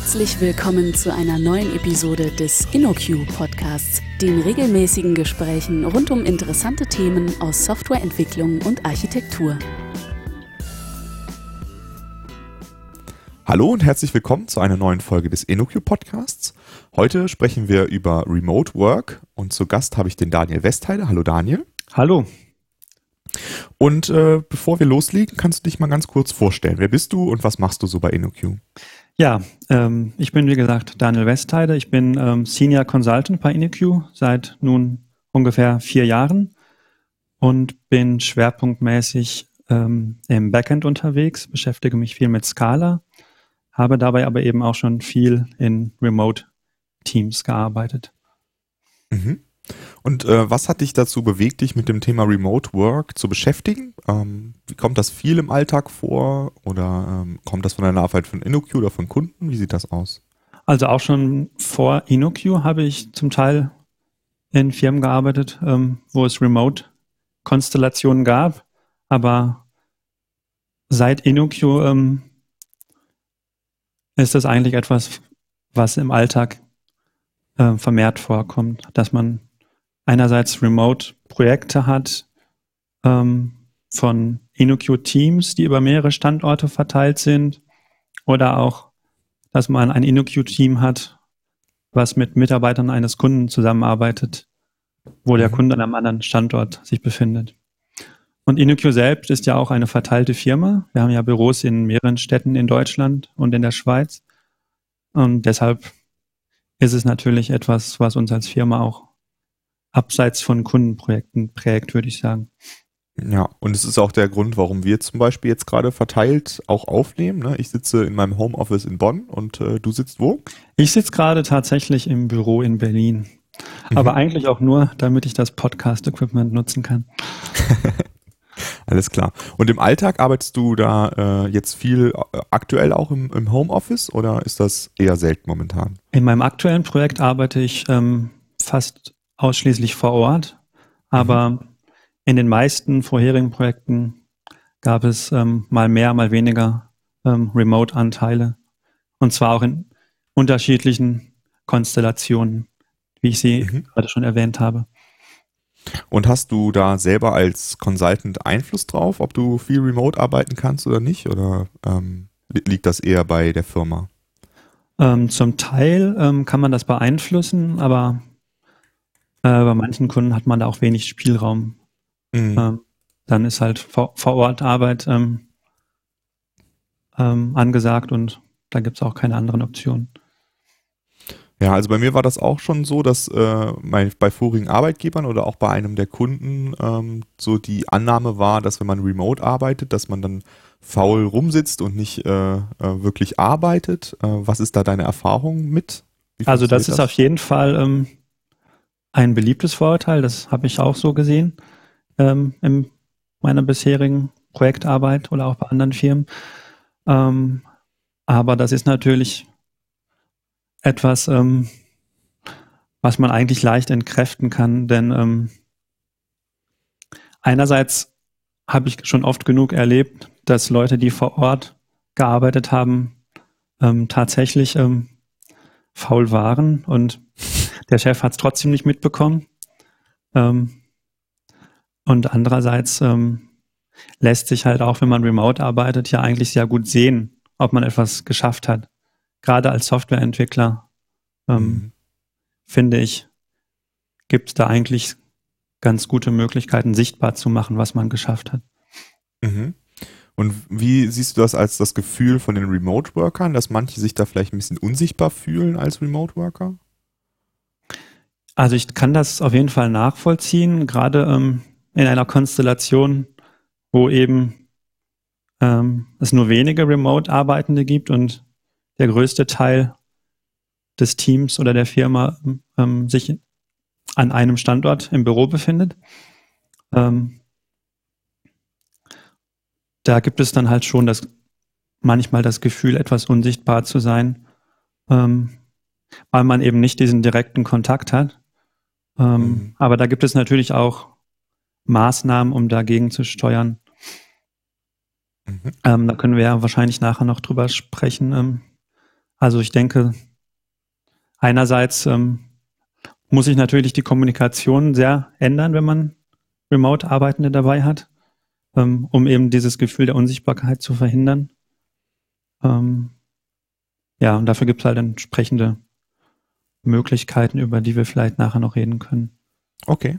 Herzlich willkommen zu einer neuen Episode des InnoQ Podcasts, den regelmäßigen Gesprächen rund um interessante Themen aus Softwareentwicklung und Architektur. Hallo und herzlich willkommen zu einer neuen Folge des InnoQ Podcasts. Heute sprechen wir über Remote Work und zu Gast habe ich den Daniel Westheide. Hallo Daniel. Hallo. Und äh, bevor wir loslegen, kannst du dich mal ganz kurz vorstellen. Wer bist du und was machst du so bei InnoQ? Ja, ähm, ich bin wie gesagt Daniel Westheide. Ich bin ähm, Senior Consultant bei InnoQ seit nun ungefähr vier Jahren und bin schwerpunktmäßig ähm, im Backend unterwegs, beschäftige mich viel mit Scala, habe dabei aber eben auch schon viel in Remote Teams gearbeitet. Mhm. Und äh, was hat dich dazu bewegt, dich mit dem Thema Remote Work zu beschäftigen? Ähm, wie kommt das viel im Alltag vor oder ähm, kommt das von deiner Arbeit von InnoQ oder von Kunden? Wie sieht das aus? Also auch schon vor InnoQ habe ich zum Teil in Firmen gearbeitet, ähm, wo es Remote-Konstellationen gab, aber seit InnoQ ähm, ist das eigentlich etwas, was im Alltag äh, vermehrt vorkommt, dass man einerseits Remote-Projekte hat ähm, von InnoQ-Teams, die über mehrere Standorte verteilt sind, oder auch, dass man ein InnoQ-Team hat, was mit Mitarbeitern eines Kunden zusammenarbeitet, wo der mhm. Kunde an einem anderen Standort sich befindet. Und InnoQ selbst ist ja auch eine verteilte Firma. Wir haben ja Büros in mehreren Städten in Deutschland und in der Schweiz. Und deshalb ist es natürlich etwas, was uns als Firma auch abseits von Kundenprojekten prägt, würde ich sagen. Ja, und es ist auch der Grund, warum wir zum Beispiel jetzt gerade verteilt auch aufnehmen. Ne? Ich sitze in meinem Homeoffice in Bonn und äh, du sitzt wo? Ich sitze gerade tatsächlich im Büro in Berlin. Mhm. Aber eigentlich auch nur, damit ich das Podcast-Equipment nutzen kann. Alles klar. Und im Alltag arbeitest du da äh, jetzt viel äh, aktuell auch im, im, Homeoffice oder ist das eher selten momentan? In meinem aktuellen Projekt arbeite ich ähm, fast ausschließlich vor Ort, aber mhm. in den meisten vorherigen Projekten gab es ähm, mal mehr, mal weniger ähm, Remote-Anteile. Und zwar auch in unterschiedlichen Konstellationen, wie ich sie mhm. gerade schon erwähnt habe. Und hast du da selber als Consultant Einfluss drauf, ob du viel remote arbeiten kannst oder nicht? Oder ähm, liegt das eher bei der Firma? Ähm, zum Teil ähm, kann man das beeinflussen, aber äh, bei manchen Kunden hat man da auch wenig Spielraum. Mhm. Ähm, dann ist halt vor, vor Ort Arbeit ähm, ähm, angesagt und da gibt es auch keine anderen Optionen. Ja, also bei mir war das auch schon so, dass äh, mein, bei vorigen Arbeitgebern oder auch bei einem der Kunden ähm, so die Annahme war, dass wenn man remote arbeitet, dass man dann faul rumsitzt und nicht äh, äh, wirklich arbeitet. Äh, was ist da deine Erfahrung mit? Also das, das ist auf jeden Fall ähm, ein beliebtes Vorurteil, das habe ich auch so gesehen ähm, in meiner bisherigen Projektarbeit oder auch bei anderen Firmen. Ähm, aber das ist natürlich etwas, ähm, was man eigentlich leicht entkräften kann, denn ähm, einerseits habe ich schon oft genug erlebt, dass Leute, die vor Ort gearbeitet haben, ähm, tatsächlich ähm, faul waren und der Chef hat es trotzdem nicht mitbekommen. Ähm, und andererseits ähm, lässt sich halt auch, wenn man remote arbeitet, ja eigentlich sehr gut sehen, ob man etwas geschafft hat. Gerade als Softwareentwickler ähm, mhm. finde ich, gibt es da eigentlich ganz gute Möglichkeiten, sichtbar zu machen, was man geschafft hat. Mhm. Und wie siehst du das als das Gefühl von den Remote-Workern, dass manche sich da vielleicht ein bisschen unsichtbar fühlen als Remote-Worker? Also ich kann das auf jeden Fall nachvollziehen, gerade ähm, in einer Konstellation, wo eben ähm, es nur wenige Remote-Arbeitende gibt und der größte Teil des Teams oder der Firma ähm, sich an einem Standort im Büro befindet. Ähm, da gibt es dann halt schon das manchmal das Gefühl, etwas unsichtbar zu sein, ähm, weil man eben nicht diesen direkten Kontakt hat. Ähm, mhm. Aber da gibt es natürlich auch Maßnahmen, um dagegen zu steuern. Mhm. Ähm, da können wir ja wahrscheinlich nachher noch drüber sprechen. Ähm, Also ich denke, einerseits ähm, muss sich natürlich die Kommunikation sehr ändern, wenn man Remote-Arbeitende dabei hat, ähm, um eben dieses Gefühl der Unsichtbarkeit zu verhindern. Ja, und dafür gibt es halt entsprechende Möglichkeiten, über die wir vielleicht nachher noch reden können. Okay.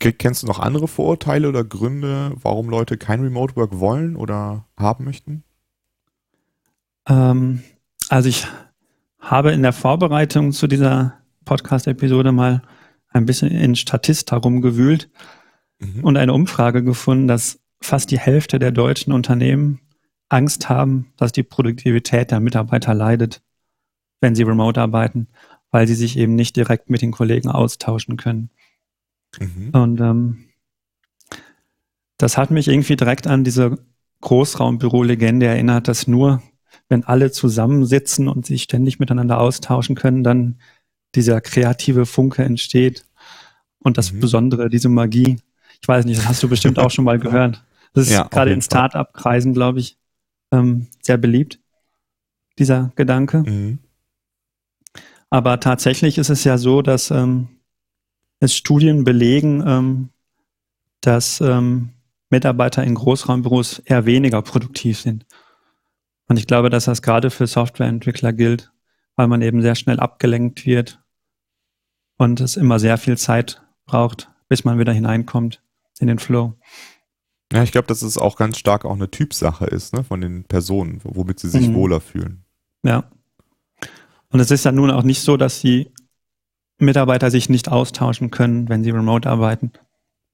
Kennst du noch andere Vorurteile oder Gründe, warum Leute kein Remote Work wollen oder haben möchten? Ähm, also ich habe in der Vorbereitung zu dieser Podcast-Episode mal ein bisschen in Statista rumgewühlt mhm. und eine Umfrage gefunden, dass fast die Hälfte der deutschen Unternehmen Angst haben, dass die Produktivität der Mitarbeiter leidet, wenn sie remote arbeiten, weil sie sich eben nicht direkt mit den Kollegen austauschen können. Mhm. Und ähm, das hat mich irgendwie direkt an diese Großraumbüro-Legende erinnert, dass nur wenn alle zusammensitzen und sich ständig miteinander austauschen können, dann dieser kreative Funke entsteht und das mhm. Besondere, diese Magie. Ich weiß nicht, das hast du bestimmt auch schon mal gehört. Das ist ja, gerade in Start-up-Kreisen, glaube ich, ähm, sehr beliebt, dieser Gedanke. Mhm. Aber tatsächlich ist es ja so, dass ähm, es Studien belegen, ähm, dass ähm, Mitarbeiter in Großraumbüros eher weniger produktiv sind. Und ich glaube, dass das gerade für Softwareentwickler gilt, weil man eben sehr schnell abgelenkt wird und es immer sehr viel Zeit braucht, bis man wieder hineinkommt in den Flow. Ja, ich glaube, dass es auch ganz stark auch eine Typsache ist, ne, von den Personen, womit sie sich mhm. wohler fühlen. Ja. Und es ist ja nun auch nicht so, dass die Mitarbeiter sich nicht austauschen können, wenn sie remote arbeiten.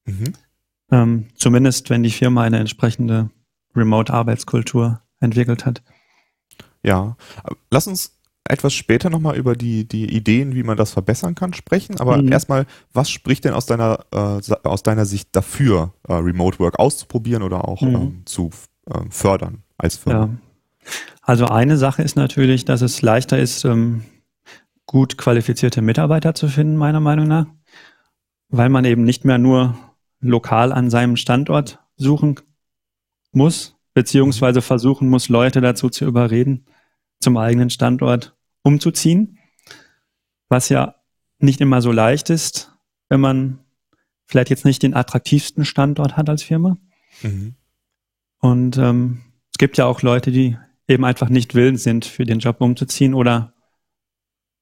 Mhm. Ähm, zumindest, wenn die Firma eine entsprechende Remote-Arbeitskultur entwickelt hat. Ja, lass uns etwas später nochmal über die, die Ideen, wie man das verbessern kann, sprechen. Aber mhm. erstmal, was spricht denn aus deiner, äh, aus deiner Sicht dafür, äh, Remote Work auszuprobieren oder auch mhm. ähm, zu äh, fördern als Firma? Ja. Also eine Sache ist natürlich, dass es leichter ist, ähm, gut qualifizierte Mitarbeiter zu finden, meiner Meinung nach, weil man eben nicht mehr nur lokal an seinem Standort suchen muss, beziehungsweise mhm. versuchen muss, Leute dazu zu überreden, zum eigenen Standort umzuziehen, was ja nicht immer so leicht ist, wenn man vielleicht jetzt nicht den attraktivsten Standort hat als Firma. Mhm. Und ähm, es gibt ja auch Leute, die eben einfach nicht willens sind, für den Job umzuziehen oder,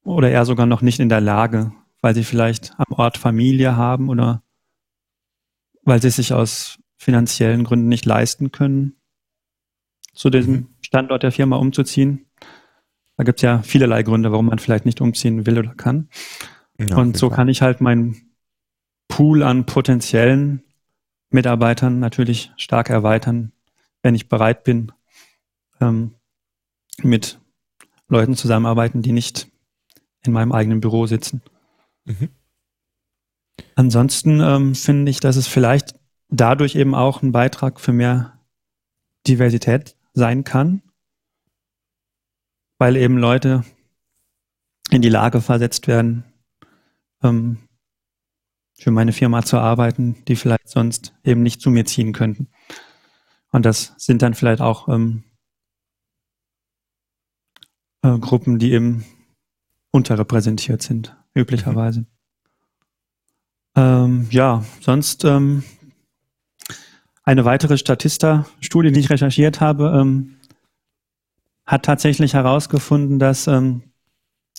oder eher sogar noch nicht in der Lage, weil sie vielleicht am Ort Familie haben oder weil sie sich aus finanziellen Gründen nicht leisten können, zu diesem mhm. Standort der Firma umzuziehen. Da gibt es ja vielerlei Gründe, warum man vielleicht nicht umziehen will oder kann. Ja, und so kann ich halt meinen Pool an potenziellen Mitarbeitern natürlich stark erweitern, wenn ich bereit bin, ähm, mit Leuten zusammenarbeiten, die nicht in meinem eigenen Büro sitzen. Mhm. Ansonsten ähm, finde ich, dass es vielleicht dadurch eben auch ein Beitrag für mehr Diversität sein kann, weil eben Leute in die Lage versetzt werden, ähm, für meine Firma zu arbeiten, die vielleicht sonst eben nicht zu mir ziehen könnten. Und das sind dann vielleicht auch ähm, äh, Gruppen, die eben unterrepräsentiert sind, üblicherweise. Mhm. Ähm, ja, sonst ähm, eine weitere Statista-Studie, die ich recherchiert habe, ähm, hat tatsächlich herausgefunden, dass ähm,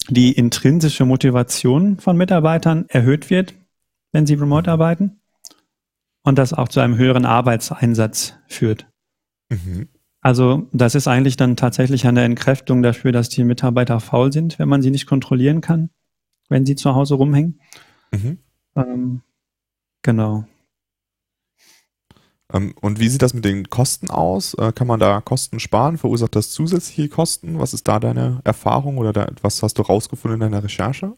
die intrinsische Motivation von Mitarbeitern erhöht wird, wenn sie remote arbeiten und das auch zu einem höheren Arbeitseinsatz führt. Mhm. Also das ist eigentlich dann tatsächlich eine Entkräftung dafür, dass die Mitarbeiter faul sind, wenn man sie nicht kontrollieren kann, wenn sie zu Hause rumhängen. Mhm. Ähm, genau. Ähm, und wie sieht das mit den Kosten aus? Äh, kann man da Kosten sparen? Verursacht das zusätzliche Kosten? Was ist da deine Erfahrung oder da, was hast du rausgefunden in deiner Recherche?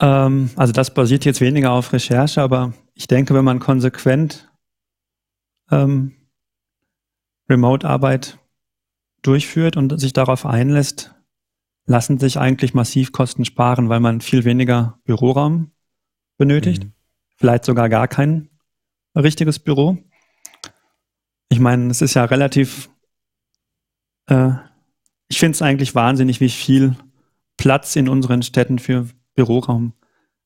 Ähm, also das basiert jetzt weniger auf Recherche, aber ich denke, wenn man konsequent ähm, Remote-Arbeit durchführt und sich darauf einlässt, lassen sich eigentlich massiv Kosten sparen, weil man viel weniger Büroraum benötigt, mhm. vielleicht sogar gar keinen richtiges Büro. Ich meine, es ist ja relativ, äh, ich ich finde es eigentlich wahnsinnig, wie viel Platz in unseren Städten für Büroraum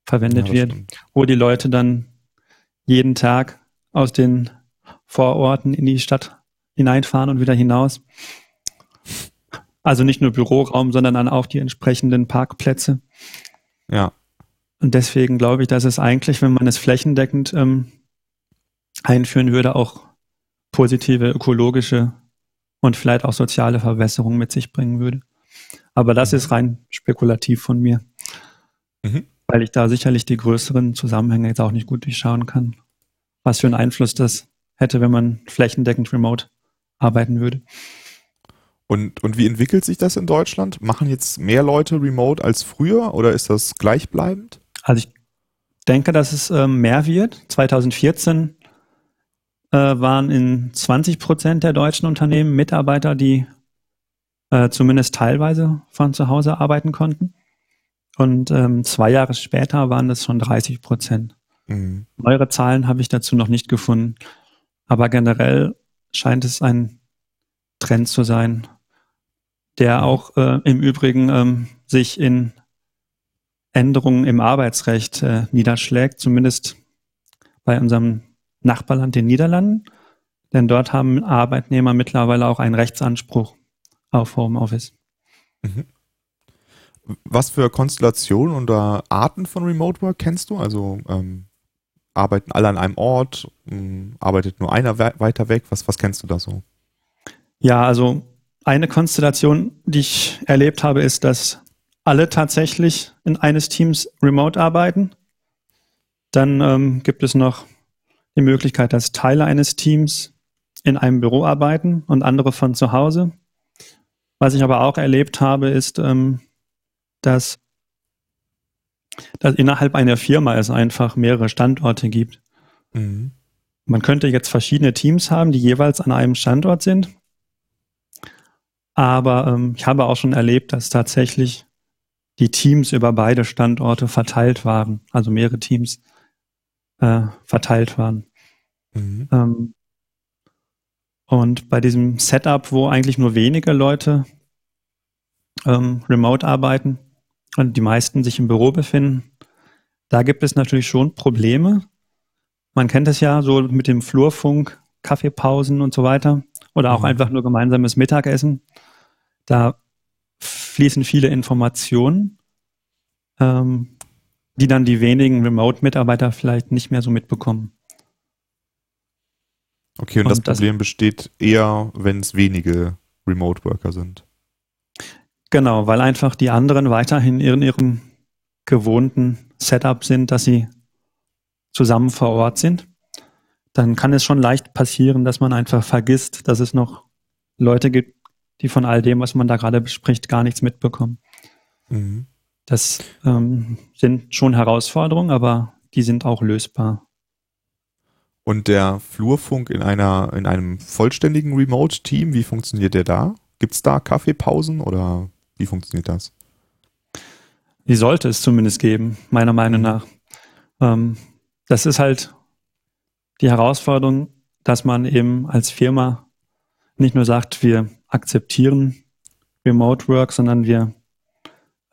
verwendet ja, wird, stimmt. wo die Leute dann jeden Tag aus den Vororten in die Stadt hineinfahren und wieder hinaus. Also nicht nur Büroraum, sondern dann auch die entsprechenden Parkplätze. Ja. Und deswegen glaube ich, dass es eigentlich, wenn man es flächendeckend ähm, einführen würde, auch positive ökologische und vielleicht auch soziale Verbesserungen mit sich bringen würde. Aber das ist rein spekulativ von mir, mhm. weil ich da sicherlich die größeren Zusammenhänge jetzt auch nicht gut durchschauen kann, was für einen Einfluss das hätte, wenn man flächendeckend remote arbeiten würde. Und, und wie entwickelt sich das in Deutschland? Machen jetzt mehr Leute remote als früher oder ist das gleichbleibend? Also ich denke, dass es äh, mehr wird. 2014 äh, waren in 20 Prozent der deutschen Unternehmen Mitarbeiter, die äh, zumindest teilweise von zu Hause arbeiten konnten. Und ähm, zwei Jahre später waren das schon 30 Prozent. Mhm. Neuere Zahlen habe ich dazu noch nicht gefunden. Aber generell scheint es ein Trend zu sein, der auch äh, im Übrigen ähm, sich in Änderungen im Arbeitsrecht äh, niederschlägt, zumindest bei unserem Nachbarland den Niederlanden. Denn dort haben Arbeitnehmer mittlerweile auch einen Rechtsanspruch auf Homeoffice. Mhm. Was für Konstellationen oder Arten von Remote Work kennst du? Also ähm, arbeiten alle an einem Ort? Arbeitet nur einer we weiter weg? Was, was kennst du da so? Ja, also eine Konstellation, die ich erlebt habe, ist, dass alle tatsächlich in eines Teams remote arbeiten. Dann ähm, gibt es noch die Möglichkeit, dass Teile eines Teams in einem Büro arbeiten und andere von zu Hause. Was ich aber auch erlebt habe, ist, ähm, dass, dass innerhalb einer Firma es einfach mehrere Standorte gibt. Mhm. Man könnte jetzt verschiedene Teams haben, die jeweils an einem Standort sind. Aber ähm, ich habe auch schon erlebt, dass tatsächlich die Teams über beide Standorte verteilt waren, also mehrere Teams äh, verteilt waren. Mhm. Ähm, und bei diesem Setup, wo eigentlich nur wenige Leute ähm, remote arbeiten und die meisten sich im Büro befinden, da gibt es natürlich schon Probleme. Man kennt es ja so mit dem Flurfunk, Kaffeepausen und so weiter oder auch mhm. einfach nur gemeinsames Mittagessen. Da fließen viele Informationen, ähm, die dann die wenigen Remote-Mitarbeiter vielleicht nicht mehr so mitbekommen. Okay, und, und das Problem das, besteht eher, wenn es wenige Remote-Worker sind. Genau, weil einfach die anderen weiterhin in ihrem gewohnten Setup sind, dass sie zusammen vor Ort sind. Dann kann es schon leicht passieren, dass man einfach vergisst, dass es noch Leute gibt, die von all dem, was man da gerade bespricht, gar nichts mitbekommen. Mhm. Das ähm, sind schon Herausforderungen, aber die sind auch lösbar. Und der Flurfunk in einer, in einem vollständigen Remote-Team, wie funktioniert der da? Gibt es da Kaffeepausen oder wie funktioniert das? Die sollte es zumindest geben, meiner Meinung nach. Ähm, das ist halt die Herausforderung, dass man eben als Firma nicht nur sagt, wir akzeptieren Remote Work, sondern wir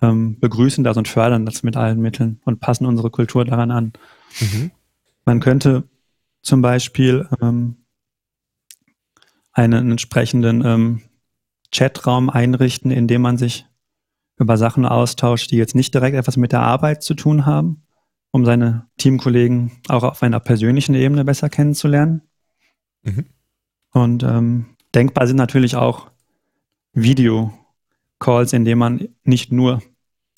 ähm, begrüßen das und fördern das mit allen Mitteln und passen unsere Kultur daran an. Mhm. Man könnte zum Beispiel ähm, einen entsprechenden ähm, Chatraum einrichten, in dem man sich über Sachen austauscht, die jetzt nicht direkt etwas mit der Arbeit zu tun haben, um seine Teamkollegen auch auf einer persönlichen Ebene besser kennenzulernen. Mhm. Und ähm, denkbar sind natürlich auch Video-Calls, in denen man nicht nur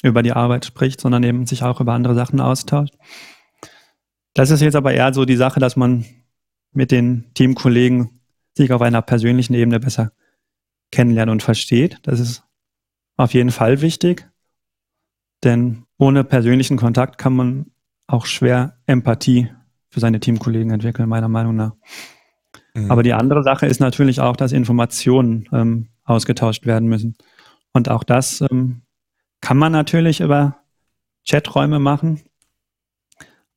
über die Arbeit spricht, sondern eben sich auch über andere Sachen austauscht. Das ist jetzt aber eher so die Sache, dass man mit den Teamkollegen sich auf einer persönlichen Ebene besser kennenlernt und versteht. Das ist auf jeden Fall wichtig, denn ohne persönlichen Kontakt kann man auch schwer Empathie für seine Teamkollegen entwickeln, meiner Meinung nach. Mhm. Aber die andere Sache ist natürlich auch, dass Informationen ähm, ausgetauscht werden müssen. Und auch das ähm, kann man natürlich über Chaträume machen,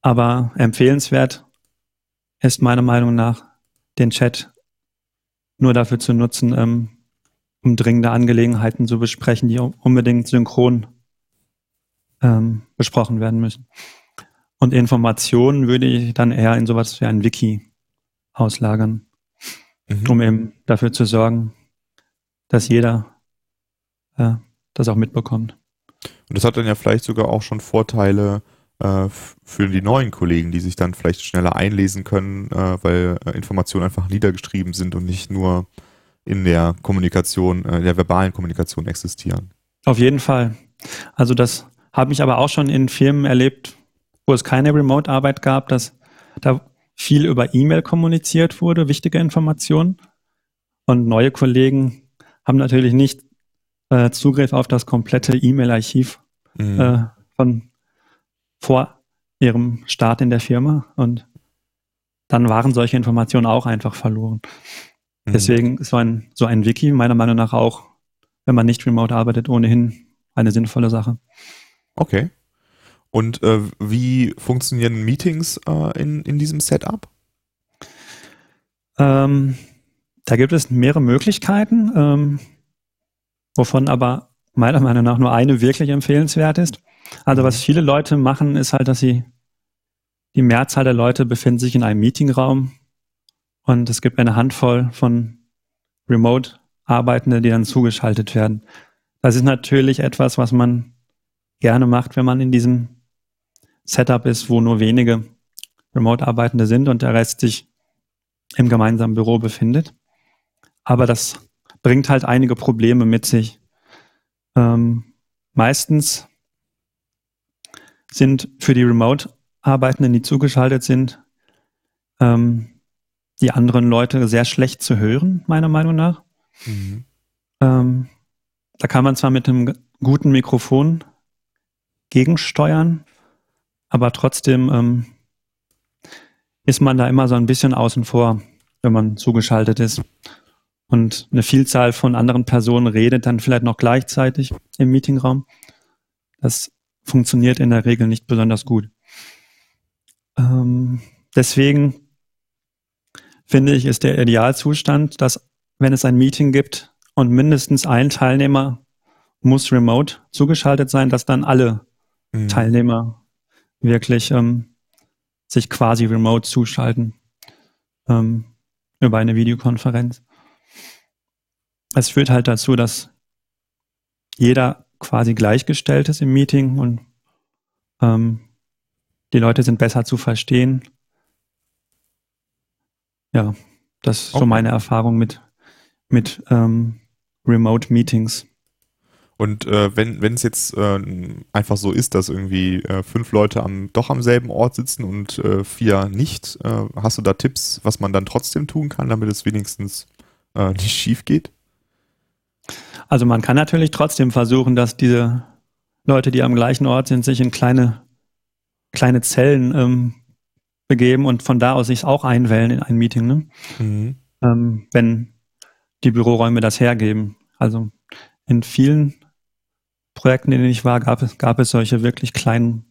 aber empfehlenswert ist meiner Meinung nach, den Chat nur dafür zu nutzen, ähm, um dringende Angelegenheiten zu besprechen, die unbedingt synchron ähm, besprochen werden müssen. Und Informationen würde ich dann eher in sowas wie ein Wiki auslagern, mhm. um eben dafür zu sorgen, dass jeder äh, das auch mitbekommt. Und das hat dann ja vielleicht sogar auch schon Vorteile äh, für die neuen Kollegen, die sich dann vielleicht schneller einlesen können, äh, weil äh, Informationen einfach niedergeschrieben sind und nicht nur in der Kommunikation, äh, der verbalen Kommunikation existieren. Auf jeden Fall. Also das habe ich aber auch schon in Firmen erlebt, wo es keine Remote-Arbeit gab, dass da viel über E-Mail kommuniziert wurde, wichtige Informationen. Und neue Kollegen haben natürlich nicht äh, Zugriff auf das komplette E-Mail-Archiv mhm. äh, von vor ihrem Start in der Firma. Und dann waren solche Informationen auch einfach verloren. Mhm. Deswegen ist so ein, so ein Wiki meiner Meinung nach auch, wenn man nicht remote arbeitet, ohnehin eine sinnvolle Sache. Okay. Und äh, wie funktionieren Meetings äh, in, in diesem Setup? Ähm, da gibt es mehrere Möglichkeiten, ähm, wovon aber meiner Meinung nach nur eine wirklich empfehlenswert ist. Also was mhm. viele Leute machen, ist halt, dass sie, die Mehrzahl der Leute befinden sich in einem Meetingraum und es gibt eine Handvoll von Remote-Arbeitenden, die dann zugeschaltet werden. Das ist natürlich etwas, was man gerne macht, wenn man in diesem Setup ist, wo nur wenige Remote-Arbeitende sind und der Rest sich im gemeinsamen Büro befindet. Aber das bringt halt einige Probleme mit sich. Ähm, meistens sind für die Remote-Arbeitenden, die zugeschaltet sind, ähm, die anderen Leute sehr schlecht zu hören, meiner Meinung nach. Mhm. Ähm, da kann man zwar mit einem guten Mikrofon gegensteuern, aber trotzdem ähm, ist man da immer so ein bisschen außen vor, wenn man zugeschaltet ist. Und eine Vielzahl von anderen Personen redet dann vielleicht noch gleichzeitig im Meetingraum. Das funktioniert in der Regel nicht besonders gut. Ähm, deswegen finde ich, ist der Idealzustand, dass wenn es ein Meeting gibt und mindestens ein Teilnehmer muss remote zugeschaltet sein, dass dann alle mhm. Teilnehmer wirklich ähm, sich quasi remote zuschalten ähm, über eine Videokonferenz. Es führt halt dazu, dass jeder quasi gleichgestellt ist im Meeting und ähm, die Leute sind besser zu verstehen. Ja, das ist okay. so meine Erfahrung mit, mit ähm, Remote Meetings. Und äh, wenn wenn es jetzt äh, einfach so ist, dass irgendwie äh, fünf Leute am doch am selben Ort sitzen und äh, vier nicht, äh, hast du da Tipps, was man dann trotzdem tun kann, damit es wenigstens äh, nicht schief geht? Also man kann natürlich trotzdem versuchen, dass diese Leute, die am gleichen Ort sind, sich in kleine, kleine Zellen ähm, begeben und von da aus sich auch einwählen in ein Meeting, ne? Mhm. Ähm, wenn die Büroräume das hergeben. Also in vielen Projekten, in denen ich war, gab es, gab es solche wirklich kleinen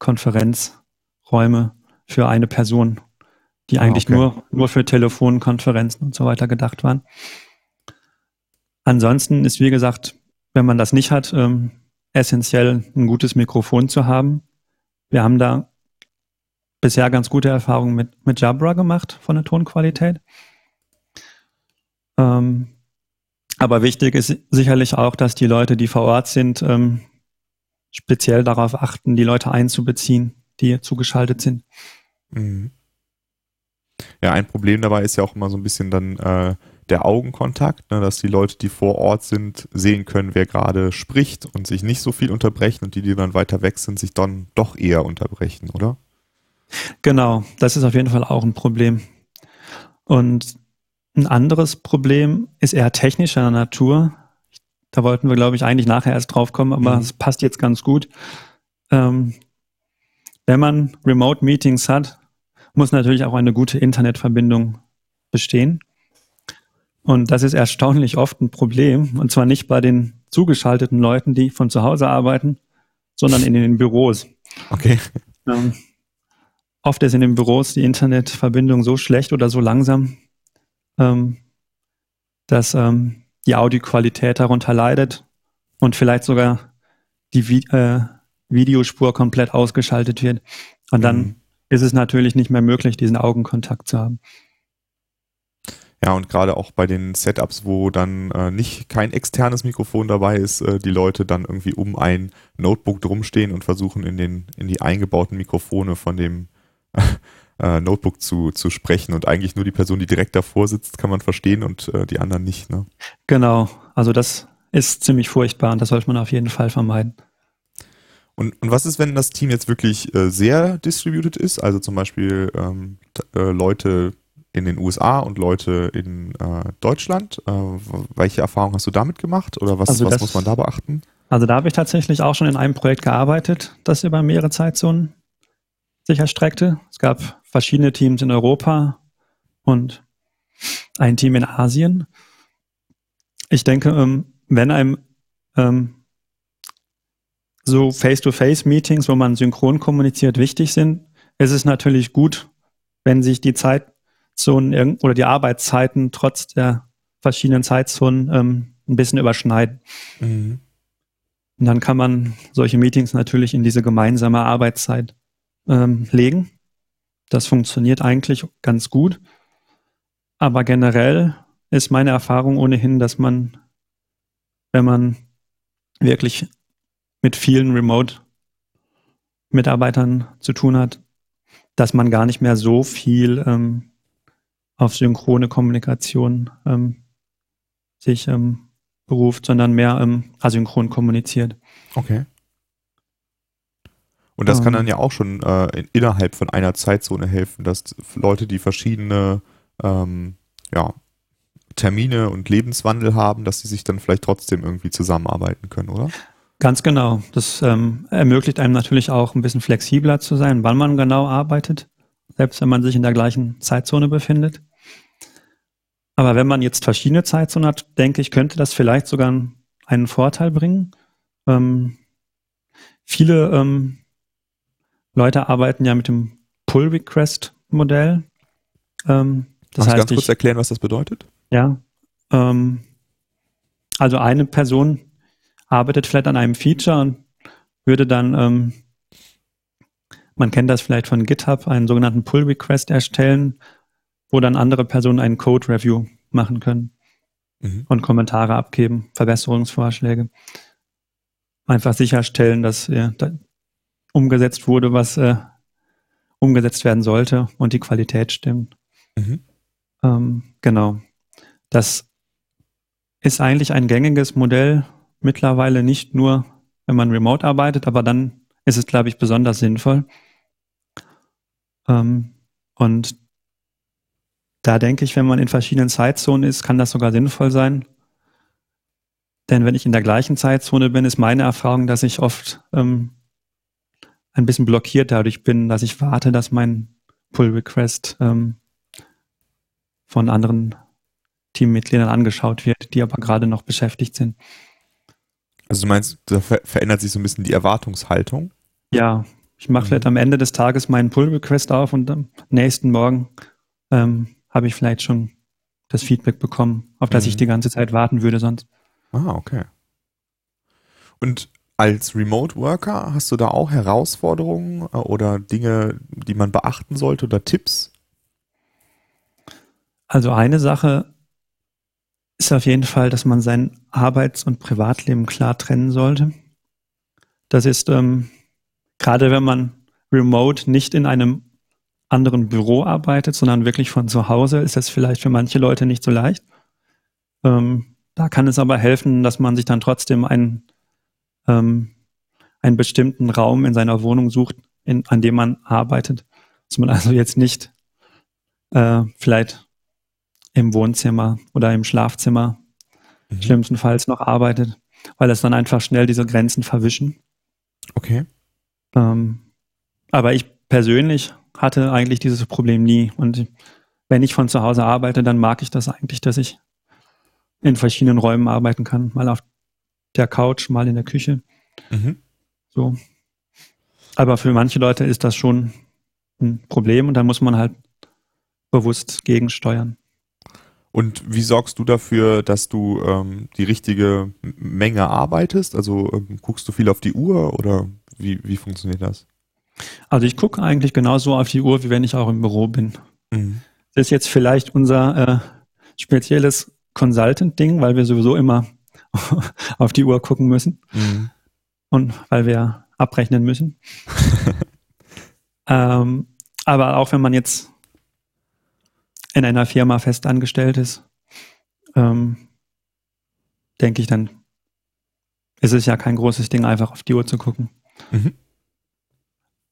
Konferenzräume für eine Person, die ah, eigentlich okay. nur, nur für Telefonkonferenzen und so weiter gedacht waren. Ansonsten ist, wie gesagt, wenn man das nicht hat, ähm, essentiell ein gutes Mikrofon zu haben. Wir haben da bisher ganz gute Erfahrungen mit, mit Jabra gemacht von der Tonqualität. Ähm, aber wichtig ist sicherlich auch, dass die Leute, die vor Ort sind, ähm, speziell darauf achten, die Leute einzubeziehen, die zugeschaltet sind. Mhm. Ja, ein Problem dabei ist ja auch immer so ein bisschen dann äh, der Augenkontakt, ne, dass die Leute, die vor Ort sind, sehen können, wer gerade spricht und sich nicht so viel unterbrechen und die, die dann weiter weg sind, sich dann doch eher unterbrechen, oder? Genau, das ist auf jeden Fall auch ein Problem. Und ein anderes Problem ist eher technischer Natur. Da wollten wir, glaube ich, eigentlich nachher erst drauf kommen, aber mhm. es passt jetzt ganz gut. Ähm, wenn man Remote-Meetings hat, muss natürlich auch eine gute Internetverbindung bestehen. Und das ist erstaunlich oft ein Problem. Und zwar nicht bei den zugeschalteten Leuten, die von zu Hause arbeiten, sondern in den Büros. Okay. Ähm, oft ist in den Büros die Internetverbindung so schlecht oder so langsam, ähm, dass ähm, die Audioqualität darunter leidet und vielleicht sogar die Vi äh, Videospur komplett ausgeschaltet wird. Und dann mhm. ist es natürlich nicht mehr möglich, diesen Augenkontakt zu haben. Ja, und gerade auch bei den Setups, wo dann äh, nicht kein externes Mikrofon dabei ist, äh, die Leute dann irgendwie um ein Notebook drumstehen und versuchen in den in die eingebauten Mikrofone von dem äh, Notebook zu, zu sprechen und eigentlich nur die Person, die direkt davor sitzt, kann man verstehen und äh, die anderen nicht. Ne? Genau, also das ist ziemlich furchtbar und das sollte man auf jeden Fall vermeiden. Und, und was ist, wenn das Team jetzt wirklich äh, sehr distributed ist? Also zum Beispiel ähm, äh, Leute in den USA und Leute in äh, Deutschland. Äh, welche Erfahrungen hast du damit gemacht oder was, also was das, muss man da beachten? Also da habe ich tatsächlich auch schon in einem Projekt gearbeitet, das über mehrere Zeitzonen sich erstreckte. Es gab verschiedene Teams in Europa und ein Team in Asien. Ich denke, ähm, wenn einem ähm, so Face-to-Face-Meetings, wo man synchron kommuniziert, wichtig sind, ist es natürlich gut, wenn sich die Zeit Zeitzonen oder die Arbeitszeiten trotz der verschiedenen Zeitzonen ähm, ein bisschen überschneiden. Mhm. Und dann kann man solche Meetings natürlich in diese gemeinsame Arbeitszeit ähm, legen. Das funktioniert eigentlich ganz gut. Aber generell ist meine Erfahrung ohnehin, dass man, wenn man wirklich mit vielen Remote-Mitarbeitern zu tun hat, dass man gar nicht mehr so viel ähm, auf synchrone Kommunikation ähm, sich ähm, beruft, sondern mehr ähm, asynchron kommuniziert. Okay. Und das kann dann ja auch schon äh, in, innerhalb von einer Zeitzone helfen, dass Leute, die verschiedene ähm, ja, Termine und Lebenswandel haben, dass sie sich dann vielleicht trotzdem irgendwie zusammenarbeiten können, oder? Ganz genau. Das ähm, ermöglicht einem natürlich auch ein bisschen flexibler zu sein, wann man genau arbeitet, selbst wenn man sich in der gleichen Zeitzone befindet. Aber wenn man jetzt verschiedene Zeitzonen hat, denke ich, könnte das vielleicht sogar einen Vorteil bringen. Ähm, viele ähm, Leute arbeiten ja mit dem Pull-Request-Modell. Ähm, das Kannst heißt, du ganz kurz erklären, was das bedeutet? Ja. Ähm, also eine Person arbeitet vielleicht an einem Feature und würde dann, ähm, man kennt das vielleicht von GitHub, einen sogenannten Pull-Request erstellen, wo dann andere Personen einen Code-Review machen können mhm. und Kommentare abgeben, Verbesserungsvorschläge. Einfach sicherstellen, dass ja, umgesetzt wurde, was äh, umgesetzt werden sollte und die Qualität stimmt. Mhm. Ähm, genau. Das ist eigentlich ein gängiges Modell mittlerweile nicht nur, wenn man remote arbeitet, aber dann ist es, glaube ich, besonders sinnvoll. Ähm, und da denke ich, wenn man in verschiedenen Zeitzonen ist, kann das sogar sinnvoll sein. Denn wenn ich in der gleichen Zeitzone bin, ist meine Erfahrung, dass ich oft ähm, ein bisschen blockiert dadurch bin, dass ich warte, dass mein Pull-Request ähm, von anderen Teammitgliedern angeschaut wird, die aber gerade noch beschäftigt sind. Also du meinst, da ver verändert sich so ein bisschen die Erwartungshaltung? Ja, ich mache mhm. vielleicht am Ende des Tages meinen Pull-Request auf und am nächsten Morgen ähm, habe ich vielleicht schon das Feedback bekommen, auf das mhm. ich die ganze Zeit warten würde sonst. Ah, okay. Und als Remote Worker hast du da auch Herausforderungen äh, oder Dinge, die man beachten sollte oder Tipps? Also eine Sache ist auf jeden Fall, dass man sein Arbeits- und Privatleben klar trennen sollte. Das ist ähm, gerade wenn man remote nicht in einem anderen Büro arbeitet, sondern wirklich von zu Hause, ist das vielleicht für manche Leute nicht so leicht. Ähm, da kann es aber helfen, dass man sich dann trotzdem einen, ähm, einen bestimmten Raum in seiner Wohnung sucht, in, an dem man arbeitet. Dass man also jetzt nicht äh, vielleicht im Wohnzimmer oder im Schlafzimmer mhm. schlimmstenfalls noch arbeitet, weil es dann einfach schnell diese Grenzen verwischen. Okay. Ähm, aber ich persönlich hatte eigentlich dieses Problem nie. Und wenn ich von zu Hause arbeite, dann mag ich das eigentlich, dass ich in verschiedenen Räumen arbeiten kann. Mal auf der Couch, mal in der Küche. Mhm. So. Aber für manche Leute ist das schon ein Problem und da muss man halt bewusst gegensteuern. Und wie sorgst du dafür, dass du ähm, die richtige Menge arbeitest? Also ähm, guckst du viel auf die Uhr oder wie, wie funktioniert das? Also ich gucke eigentlich genauso auf die Uhr, wie wenn ich auch im Büro bin. Mhm. Das ist jetzt vielleicht unser äh, spezielles Consultant-Ding, weil wir sowieso immer auf die Uhr gucken müssen Mhm. und weil wir abrechnen müssen. ähm, aber auch wenn man jetzt in einer Firma fest angestellt ist, ähm, denke ich, dann ist es ja kein großes Ding, einfach auf die Uhr zu gucken. Mhm.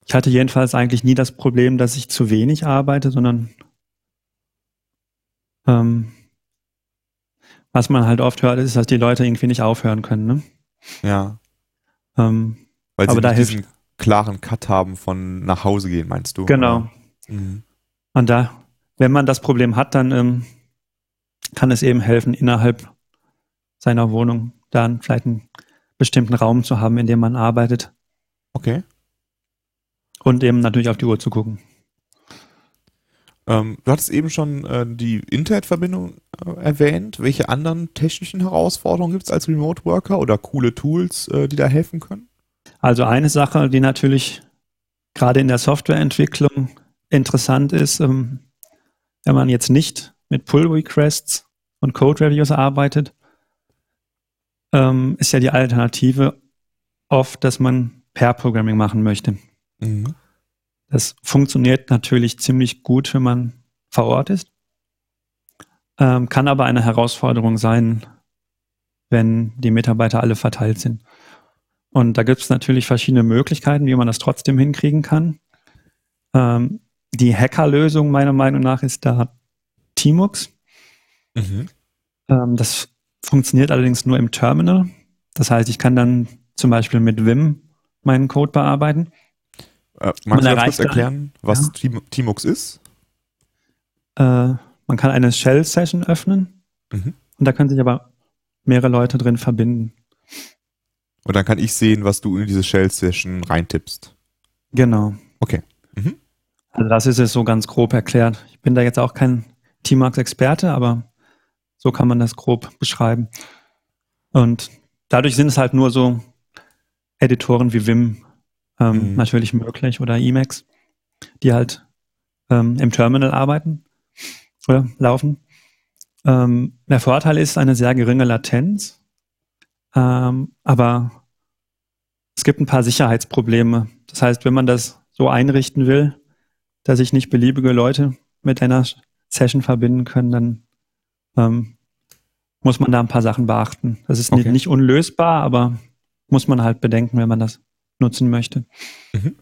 Ich hatte jedenfalls eigentlich nie das Problem, dass ich zu wenig arbeite, sondern ähm, was man halt oft hört, ist, dass die Leute irgendwie nicht aufhören können. Ne? Ja. Ähm, Weil sie Aber da nicht hilft- diesen klaren Cut haben von nach Hause gehen, meinst du? genau. Mhm. Und da, wenn man das Problem hat, dann ähm, kann es eben helfen, innerhalb seiner Wohnung dann vielleicht einen bestimmten Raum zu haben, in dem man arbeitet Okay. und eben natürlich auf die Uhr zu gucken. Ähm, du hattest eben schon äh, die Internetverbindung erwähnt. Welche anderen technischen Herausforderungen gibt es als Remote Worker oder coole Tools, äh, die da helfen können? Also eine Sache, die natürlich gerade in der Softwareentwicklung interessant ist, ähm, wenn man jetzt nicht mit Pull Requests und Code Reviews arbeitet, ähm, ist ja die Alternative oft, dass man Pair Programming machen möchte. Mhm. Das funktioniert natürlich ziemlich gut, wenn man vor Ort ist, ähm, kann aber eine Herausforderung sein, wenn die Mitarbeiter alle verteilt sind. Und da gibt es natürlich verschiedene Möglichkeiten, wie man das trotzdem hinkriegen kann. Ähm, die Hackerlösung meiner Meinung nach ist da Tmux. Mhm. Ähm, das funktioniert allerdings nur im Terminal. Das heißt, ich kann dann zum Beispiel mit Vim meinen Code bearbeiten. Äh, Man magst du kurz erklären, was Ja. Tmux ist? Äh, man kann eine Shell-Session öffnen Mhm. und da können sich aber mehrere Leute drin verbinden. Und dann kann ich sehen, was du in diese Shell-Session reintippst. Genau. Okay. Mhm. Also das ist es so ganz grob erklärt. Ich bin da jetzt auch kein Tmax-Experte, aber so kann man das grob beschreiben. Und dadurch sind es halt nur so Editoren wie Vim ähm, Mhm. natürlich möglich oder Emacs, die halt ähm, im Terminal arbeiten oder laufen. Ähm, der Vorteil ist eine sehr geringe Latenz, ähm, aber es gibt ein paar Sicherheitsprobleme. Das heißt, wenn man das so einrichten will, dass sich nicht beliebige Leute mit einer Session verbinden können, dann ähm, muss man da ein paar Sachen beachten. Das ist nicht, Okay. nicht unlösbar, aber muss man halt bedenken, wenn man das nutzen möchte. Mhm.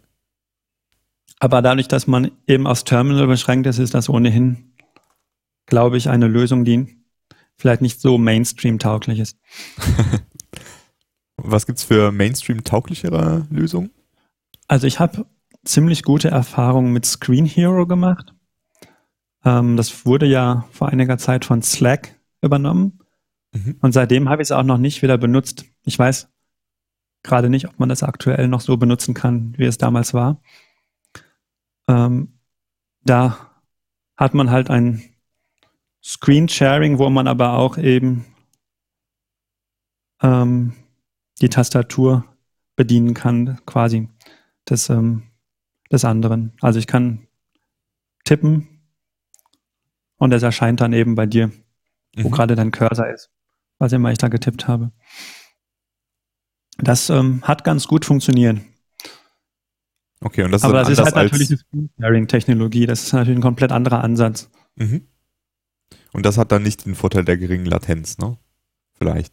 Aber dadurch, dass man eben aufs Terminal beschränkt ist, ist das ohnehin, glaube ich, eine Lösung, die vielleicht nicht so Mainstream-tauglich ist. Was gibt's für Mainstream-tauglichere Lösungen? Also ich habe ziemlich gute Erfahrungen mit Screen Hero gemacht. Ähm, das wurde ja vor einiger Zeit von Slack übernommen. Mhm. Und seitdem habe ich es auch noch nicht wieder benutzt. Ich weiß gerade nicht, ob man das aktuell noch so benutzen kann, wie es damals war. Ähm, da hat man halt ein Screen Sharing, wo man aber auch eben ähm, die Tastatur bedienen kann, quasi des, ähm, des anderen. Also ich kann tippen und es erscheint dann eben bei dir, wo Mhm. gerade dein Cursor ist, was immer ich da getippt habe. Das ähm, hat ganz gut funktioniert. Okay, und das ist Aber das ist halt natürlich eine Screen-Sharing-Technologie. Das ist natürlich ein komplett anderer Ansatz. Mhm. Und das hat dann nicht den Vorteil der geringen Latenz, ne? Vielleicht.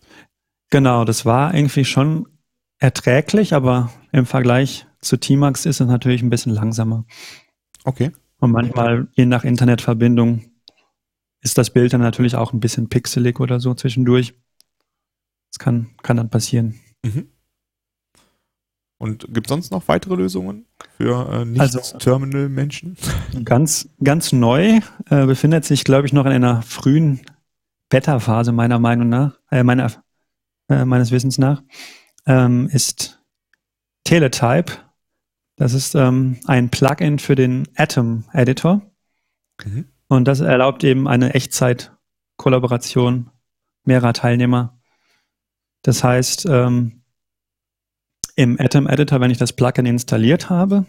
Genau, das war irgendwie schon erträglich, aber im Vergleich zu Tmax ist es natürlich ein bisschen langsamer. Okay. Und manchmal, je nach Internetverbindung, ist das Bild dann natürlich auch ein bisschen pixelig oder so zwischendurch. Das kann, kann dann passieren. Mhm. Und gibt es sonst noch weitere Lösungen für äh, Also- Nicht-Terminal-Menschen? Ganz, ganz neu äh, befindet sich, glaube ich, noch in einer frühen Beta-Phase meiner Meinung nach, äh, meiner, äh, meines Wissens nach, ähm, ist Teletype. Das ist ähm, ein Plugin für den Atom-Editor. Mhm. Und das erlaubt eben eine Echtzeit Kollaboration mehrerer Teilnehmer. Das heißt, ähm, im Atom Editor, wenn ich das Plugin installiert habe,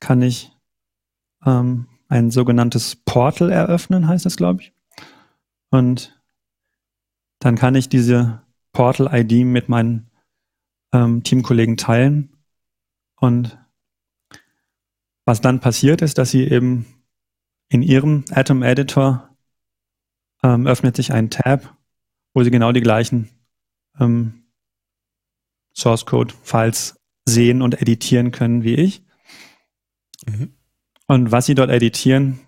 kann ich ähm, ein sogenanntes Portal eröffnen, heißt das, glaube ich. Und dann kann ich diese Portal-ID mit meinen ähm, Teamkollegen teilen. Und was dann passiert ist, dass sie eben in ihrem Atom Editor ähm, öffnet sich ein Tab, wo sie genau die gleichen ähm, Source Code Files sehen und editieren können wie ich. Mhm. Und was sie dort editieren,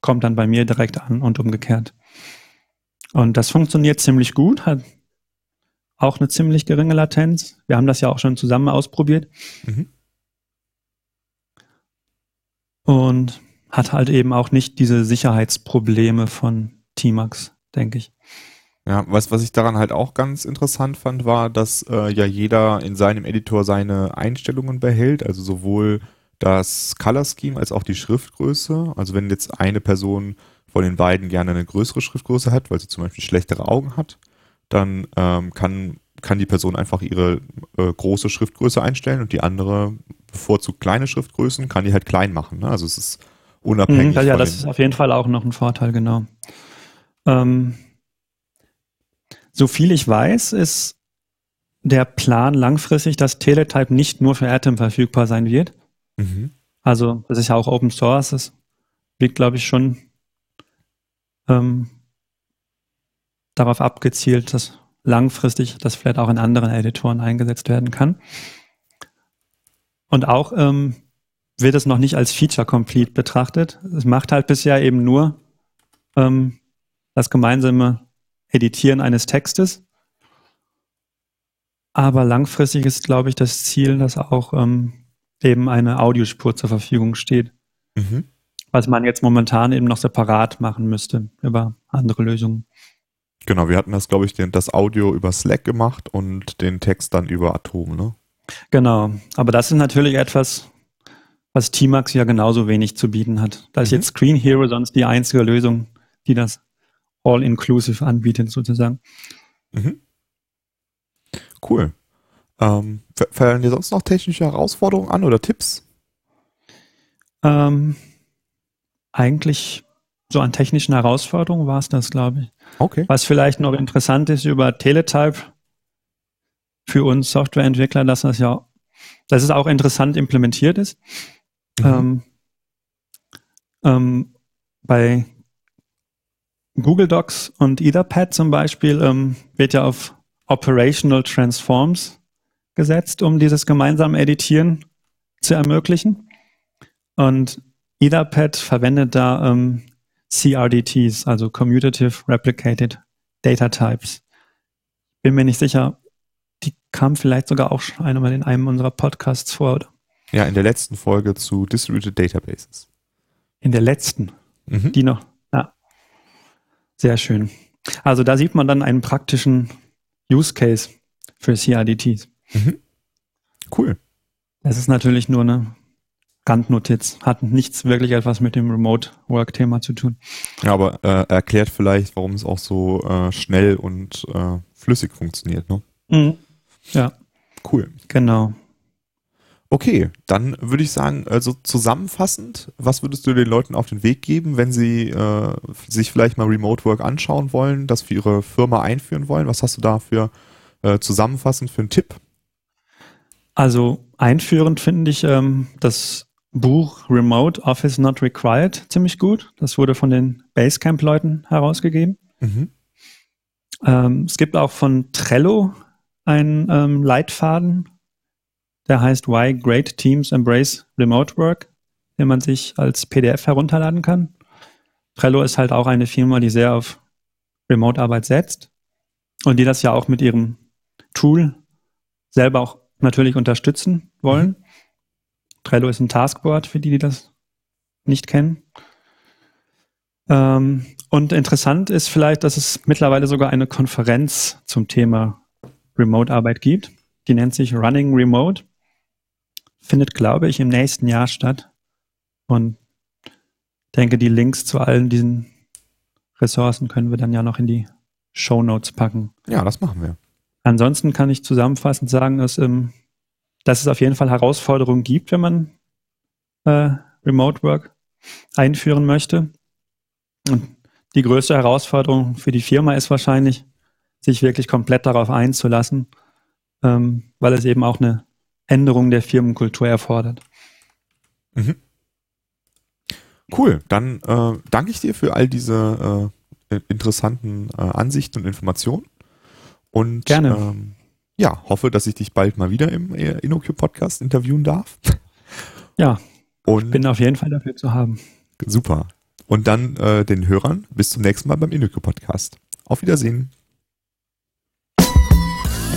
kommt dann bei mir direkt an und umgekehrt. Und das funktioniert ziemlich gut, hat auch eine ziemlich geringe Latenz. Wir haben das ja auch schon zusammen ausprobiert. Mhm. Und hat halt eben auch nicht diese Sicherheitsprobleme von T-Max, denke ich. Ja, was, was ich daran halt auch ganz interessant fand, war, dass äh, ja jeder in seinem Editor seine Einstellungen behält, also sowohl das Color Scheme als auch die Schriftgröße. Also wenn jetzt eine Person von den beiden gerne eine größere Schriftgröße hat, weil sie zum Beispiel schlechtere Augen hat, dann ähm, kann, kann die Person einfach ihre äh, große Schriftgröße einstellen und die andere bevorzugt kleine Schriftgrößen, kann die halt klein machen. Ne? Also es ist unabhängig. Mhm, ja, das ist auf jeden Fall auch noch ein Vorteil, genau. Ähm, so viel ich weiß, ist der Plan langfristig, dass Teletype nicht nur für Atom verfügbar sein wird. Mhm. Also, das ist ja auch Open Source. Das wird, glaube ich, schon ähm, darauf abgezielt, dass langfristig das vielleicht auch in anderen Editoren eingesetzt werden kann. Und auch ähm, wird es noch nicht als Feature Complete betrachtet. Es macht halt bisher eben nur ähm, das gemeinsame Editieren eines Textes. Aber langfristig ist, glaube ich, das Ziel, dass auch ähm, eben eine Audiospur zur Verfügung steht. Mhm. Was man jetzt momentan eben noch separat machen müsste über andere Lösungen. Genau, wir hatten das, glaube ich, den, das Audio über Slack gemacht und den Text dann über Atom, ne? Genau, aber das ist natürlich etwas, was T-Max ja genauso wenig zu bieten hat. Da ist mhm. jetzt Screen Hero sonst die einzige Lösung, die das all-inclusive anbietet, sozusagen. Mhm. Cool. Ähm, fallen dir sonst noch technische Herausforderungen an oder Tipps? Ähm, eigentlich so an technischen Herausforderungen war es das, glaube ich. Okay. Was vielleicht noch interessant ist über Teletype für uns Softwareentwickler, dass das ja, dass es auch interessant implementiert ist. Mhm. Ähm, ähm, bei Google Docs und Etherpad zum Beispiel ähm, wird ja auf Operational Transforms gesetzt, um dieses gemeinsame Editieren zu ermöglichen. Und Etherpad verwendet da ähm, CRDTs, also Commutative Replicated Data Types. Bin mir nicht sicher, die kam vielleicht sogar auch schon einmal in einem unserer Podcasts vor, oder? Ja, in der letzten Folge zu Distributed Databases. In der letzten? Mhm. Die noch? Sehr schön. Also da sieht man dann einen praktischen Use Case für CRDTs. Mhm. Cool. Es ist natürlich nur eine Randnotiz, hat nichts wirklich etwas mit dem Remote Work Thema zu tun. Ja, aber äh, erklärt vielleicht, warum es auch so äh, schnell und äh, flüssig funktioniert, ne? Mhm. Ja. Cool. Genau. Okay, dann würde ich sagen, also zusammenfassend, was würdest du den Leuten auf den Weg geben, wenn sie äh, sich vielleicht mal Remote Work anschauen wollen, das für ihre Firma einführen wollen? Was hast du da für äh, zusammenfassend für einen Tipp? Also einführend finde ich ähm, das Buch Remote Office Not Required ziemlich gut. Das wurde von den Basecamp-Leuten herausgegeben. Mhm. Ähm, es gibt auch von Trello einen ähm, Leitfaden, der heißt Why Great Teams Embrace Remote Work, den man sich als PDF herunterladen kann. Trello ist halt auch eine Firma, die sehr auf Remote-Arbeit setzt und die das ja auch mit ihrem Tool selber auch natürlich unterstützen wollen. Mhm. Trello ist ein Taskboard für die, die das nicht kennen. Ähm, und interessant ist vielleicht, dass es mittlerweile sogar eine Konferenz zum Thema Remote-Arbeit gibt. Die nennt sich Running Remote findet, glaube ich, im nächsten Jahr statt. Und denke, die Links zu allen diesen Ressourcen können wir dann ja noch in die Show Notes packen. Ja, das machen wir. Ansonsten kann ich zusammenfassend sagen, dass, ähm, dass es auf jeden Fall Herausforderungen gibt, wenn man äh, Remote Work einführen möchte. Und die größte Herausforderung für die Firma ist wahrscheinlich, sich wirklich komplett darauf einzulassen, ähm, weil es eben auch eine Änderung der Firmenkultur erfordert. Mhm. Cool, dann äh, danke ich dir für all diese äh, interessanten äh, Ansichten und Informationen. Und Gerne. Ähm, ja, hoffe, dass ich dich bald mal wieder im äh, InnoQ Podcast interviewen darf. Ja, Und bin auf jeden Fall dafür zu haben. super. Und dann äh, den Hörern bis zum nächsten Mal beim InnoQ Podcast. Auf Wiedersehen.